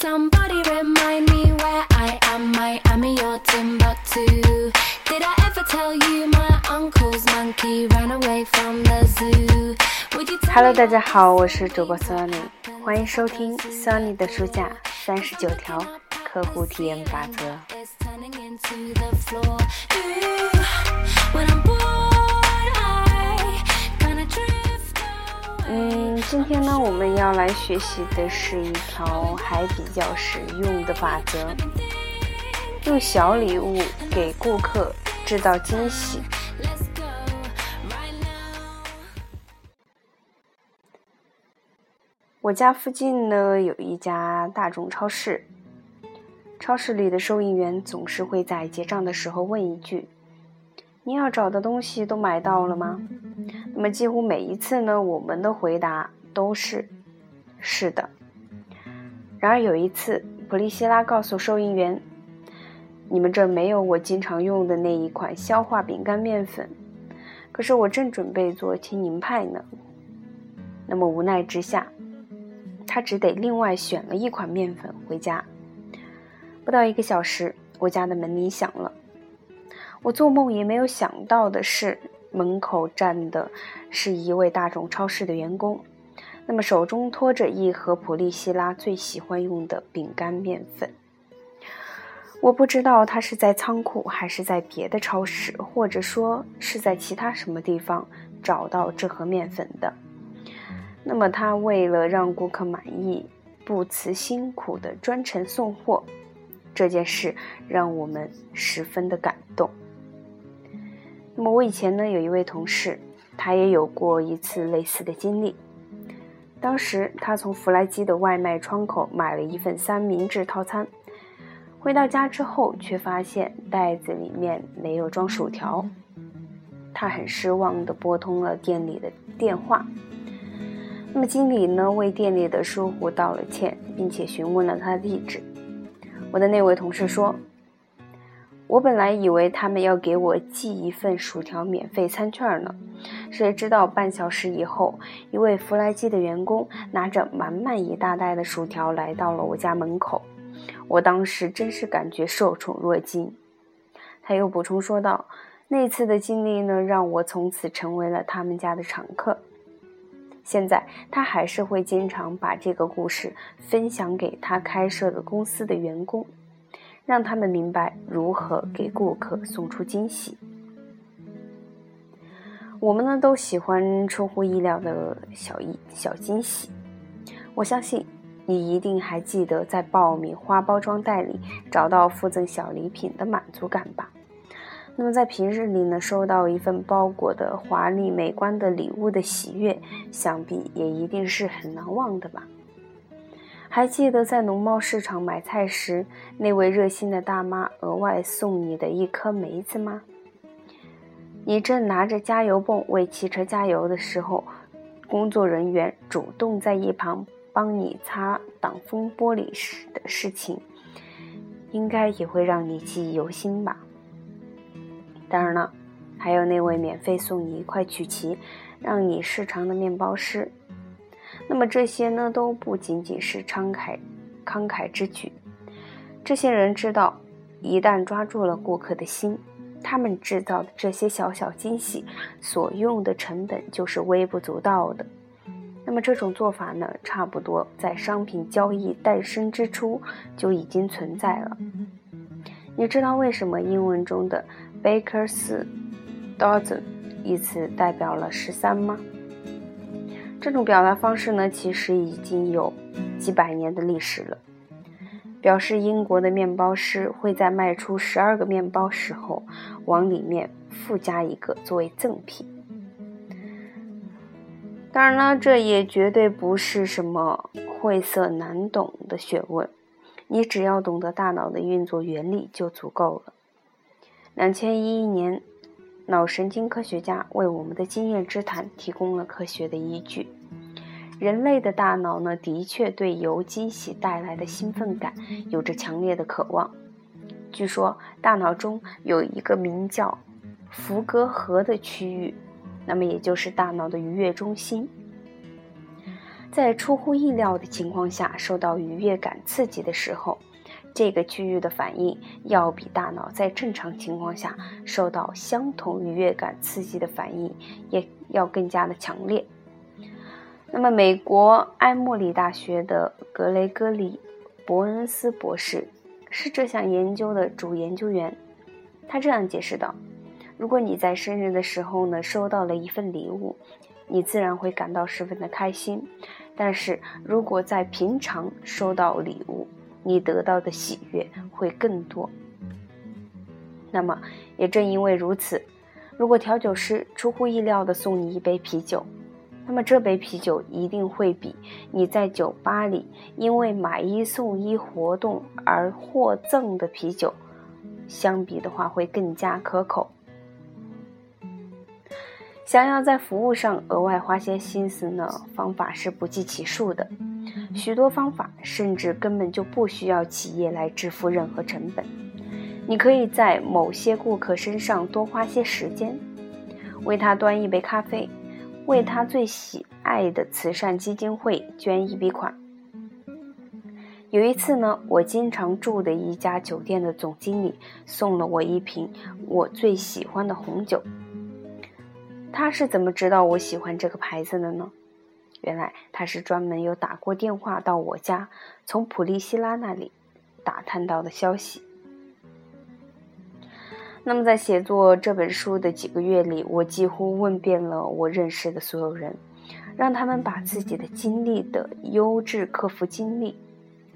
Somebody remind me where I am. Miami or Timbuktu. Did I ever tell you my uncle's monkey ran away from the zoo? Would you tell Hello，me 大家好，我是主播 Sunny，欢迎收听 Sunny 的书架三十九条客户体验法则。我们要来学习的是一条还比较实用的法则，用小礼物给顾客制造惊喜。我家附近呢有一家大众超市，超市里的收银员总是会在结账的时候问一句：“您要找的东西都买到了吗？”那么几乎每一次呢，我们的回答都是“是的”。然而有一次，普利希拉告诉收银员：“你们这没有我经常用的那一款消化饼干面粉，可是我正准备做青柠派呢。”那么无奈之下，他只得另外选了一款面粉回家。不到一个小时，我家的门铃响了。我做梦也没有想到的是，门口站的是一位大众超市的员工，那么手中托着一盒普利希拉最喜欢用的饼干面粉。我不知道他是在仓库，还是在别的超市，或者说是在其他什么地方找到这盒面粉的。那么他为了让顾客满意，不辞辛苦的专程送货，这件事让我们十分的感动。那么我以前呢有一位同事，他也有过一次类似的经历。当时他从弗莱基的外卖窗口买了一份三明治套餐，回到家之后却发现袋子里面没有装薯条，他很失望地拨通了店里的电话。那么经理呢为店里的疏忽道了歉，并且询问了他的地址。我的那位同事说：“我本来以为他们要给我寄一份薯条免费餐券呢，谁知道半小时以后，一位弗莱基的员工拿着满满一大袋的薯条来到了我家门口。我当时真是感觉受宠若惊。”他又补充说道：“那次的经历呢，让我从此成为了他们家的常客。”现在他还是会经常把这个故事分享给他开设的公司的员工，让他们明白如何给顾客送出惊喜。我们呢都喜欢出乎意料的小意小惊喜，我相信你一定还记得在爆米花包装袋里找到附赠小礼品的满足感吧？那么在平日里呢，收到一份包裹的华丽美观的礼物的喜悦，想必也一定是很难忘的吧？还记得在农贸市场买菜时，那位热心的大妈额外送你的一颗梅子吗？你正拿着加油泵为汽车加油的时候，工作人员主动在一旁帮你擦挡风玻璃时的事情，应该也会让你记忆犹新吧？当然了，还有那位免费送你一块曲奇，让你试尝的面包师。那么这些呢，都不仅仅是慷慨慷慨之举。这些人知道，一旦抓住了顾客的心，他们制造的这些小小惊喜，所用的成本就是微不足道的。那么这种做法呢，差不多在商品交易诞生之初就已经存在了。你知道为什么英文中的 Baker's dozen 一词代表了十三吗？这种表达方式呢，其实已经有几百年的历史了，表示英国的面包师会在卖出十二个面包时候，往里面附加一个作为赠品。当然了，这也绝对不是什么晦涩难懂的学问，你只要懂得大脑的运作原理就足够了。两千一一年，脑神经科学家为我们的经验之谈提供了科学的依据。人类的大脑呢，的确对由惊喜带来的兴奋感有着强烈的渴望。据说，大脑中有一个名叫福格核的区域，那么也就是大脑的愉悦中心。在出乎意料的情况下受到愉悦感刺激的时候，这个区域的反应要比大脑在正常情况下受到相同愉悦感刺激的反应也要更加的强烈。那么，美国埃默里大学的格雷戈里·伯恩斯博士是这项研究的主研究员，他这样解释道：“如果你在生日的时候呢收到了一份礼物，你自然会感到十分的开心。”但是如果在平常收到礼物，你得到的喜悦会更多。那么，也正因为如此，如果调酒师出乎意料地送你一杯啤酒，那么这杯啤酒一定会比你在酒吧里因为买一送一活动而获赠的啤酒相比的话会更加可口。想要在服务上额外花些心思呢，方法是不计其数的。许多方法甚至根本就不需要企业来支付任何成本。你可以在某些顾客身上多花些时间，为他端一杯咖啡，为他最喜爱的慈善基金会捐一笔款。有一次呢，我经常住的一家酒店的总经理送了我一瓶我最喜欢的红酒。他是怎么知道我喜欢这个牌子的呢？原来他是专门有打过电话到我家，从普利希拉那里打探到的消息。那么在写作这本书的几个月里，我几乎问遍了我认识的所有人，让他们把自己的经历的优质客服经历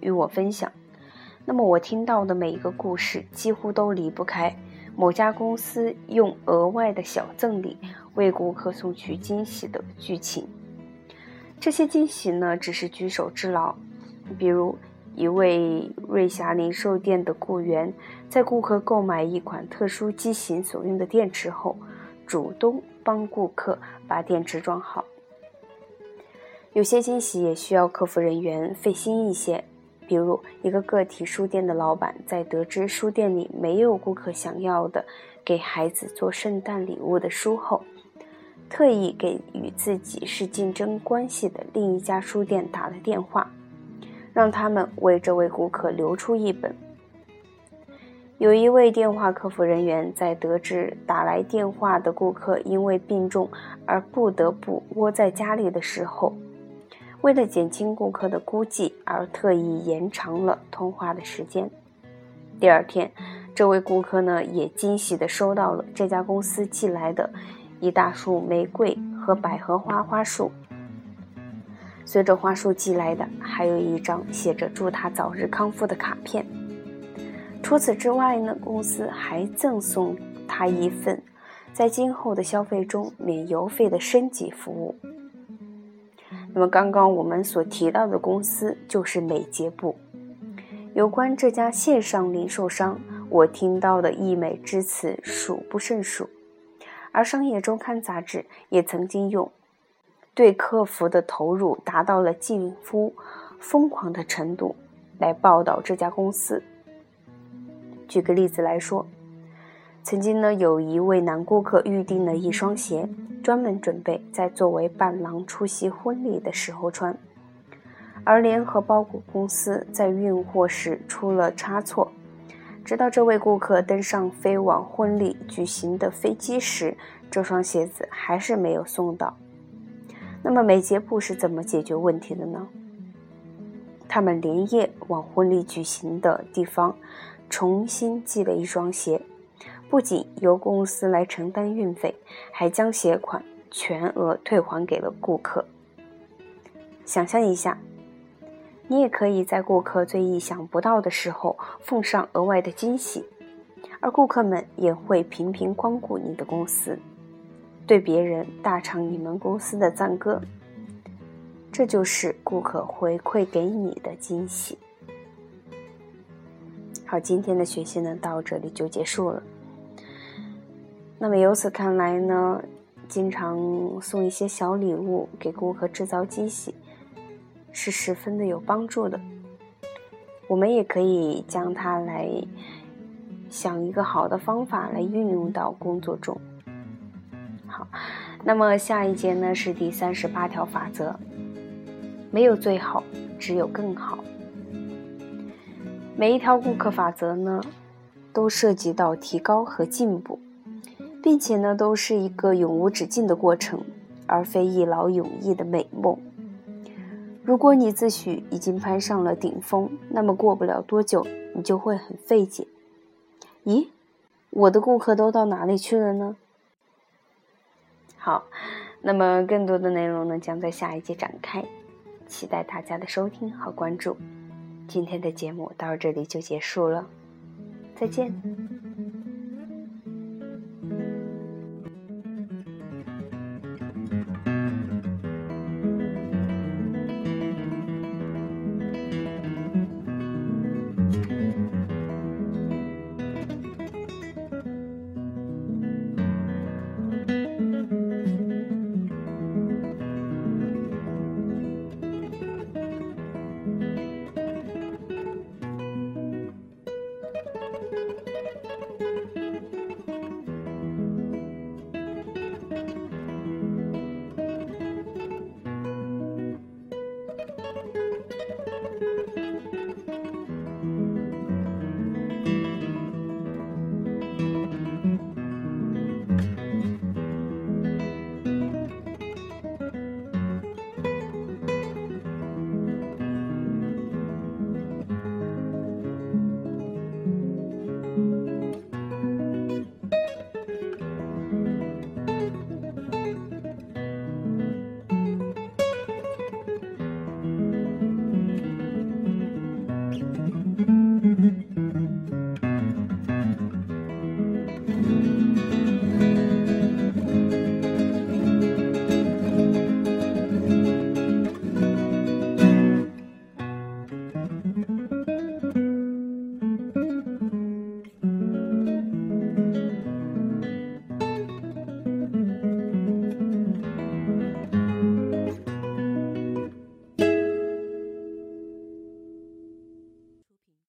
与我分享。那么我听到的每一个故事，几乎都离不开。某家公司用额外的小赠礼为顾客送去惊喜的剧情，这些惊喜呢只是举手之劳。比如，一位瑞霞零售店的雇员在顾客购买一款特殊机型所用的电池后，主动帮顾客把电池装好。有些惊喜也需要客服人员费心一些。比如，一个个体书店的老板在得知书店里没有顾客想要的给孩子做圣诞礼物的书后，特意给与自己是竞争关系的另一家书店打了电话，让他们为这位顾客留出一本。有一位电话客服人员在得知打来电话的顾客因为病重而不得不窝在家里的时候。为了减轻顾客的估计，而特意延长了通话的时间。第二天，这位顾客呢也惊喜地收到了这家公司寄来的一大束玫瑰和百合花花束。随着花束寄来的，还有一张写着“祝他早日康复”的卡片。除此之外呢，公司还赠送他一份在今后的消费中免邮费的升级服务。那么，刚刚我们所提到的公司就是美捷部。有关这家线上零售商，我听到的溢美之词数不胜数。而《商业周刊》杂志也曾经用“对客服的投入达到了近乎疯狂的程度”来报道这家公司。举个例子来说，曾经呢，有一位男顾客预订了一双鞋。专门准备在作为伴郎出席婚礼的时候穿，而联合包裹公司在运货时出了差错，直到这位顾客登上飞往婚礼举行的飞机时，这双鞋子还是没有送到。那么美捷部是怎么解决问题的呢？他们连夜往婚礼举行的地方重新寄了一双鞋。不仅由公司来承担运费，还将鞋款全额退还给了顾客。想象一下，你也可以在顾客最意想不到的时候奉上额外的惊喜，而顾客们也会频频光顾你的公司，对别人大唱你们公司的赞歌。这就是顾客回馈给你的惊喜。好，今天的学习呢，到这里就结束了。那么由此看来呢，经常送一些小礼物给顾客制造惊喜，是十分的有帮助的。我们也可以将它来想一个好的方法来运用到工作中。好，那么下一节呢是第三十八条法则。没有最好，只有更好。每一条顾客法则呢，都涉及到提高和进步，并且呢，都是一个永无止境的过程，而非一劳永逸的美梦。如果你自诩已经攀上了顶峰，那么过不了多久，你就会很费解。咦，我的顾客都到哪里去了呢？好，那么更多的内容呢，将在下一节展开，期待大家的收听和关注。今天的节目到这里就结束了，再见。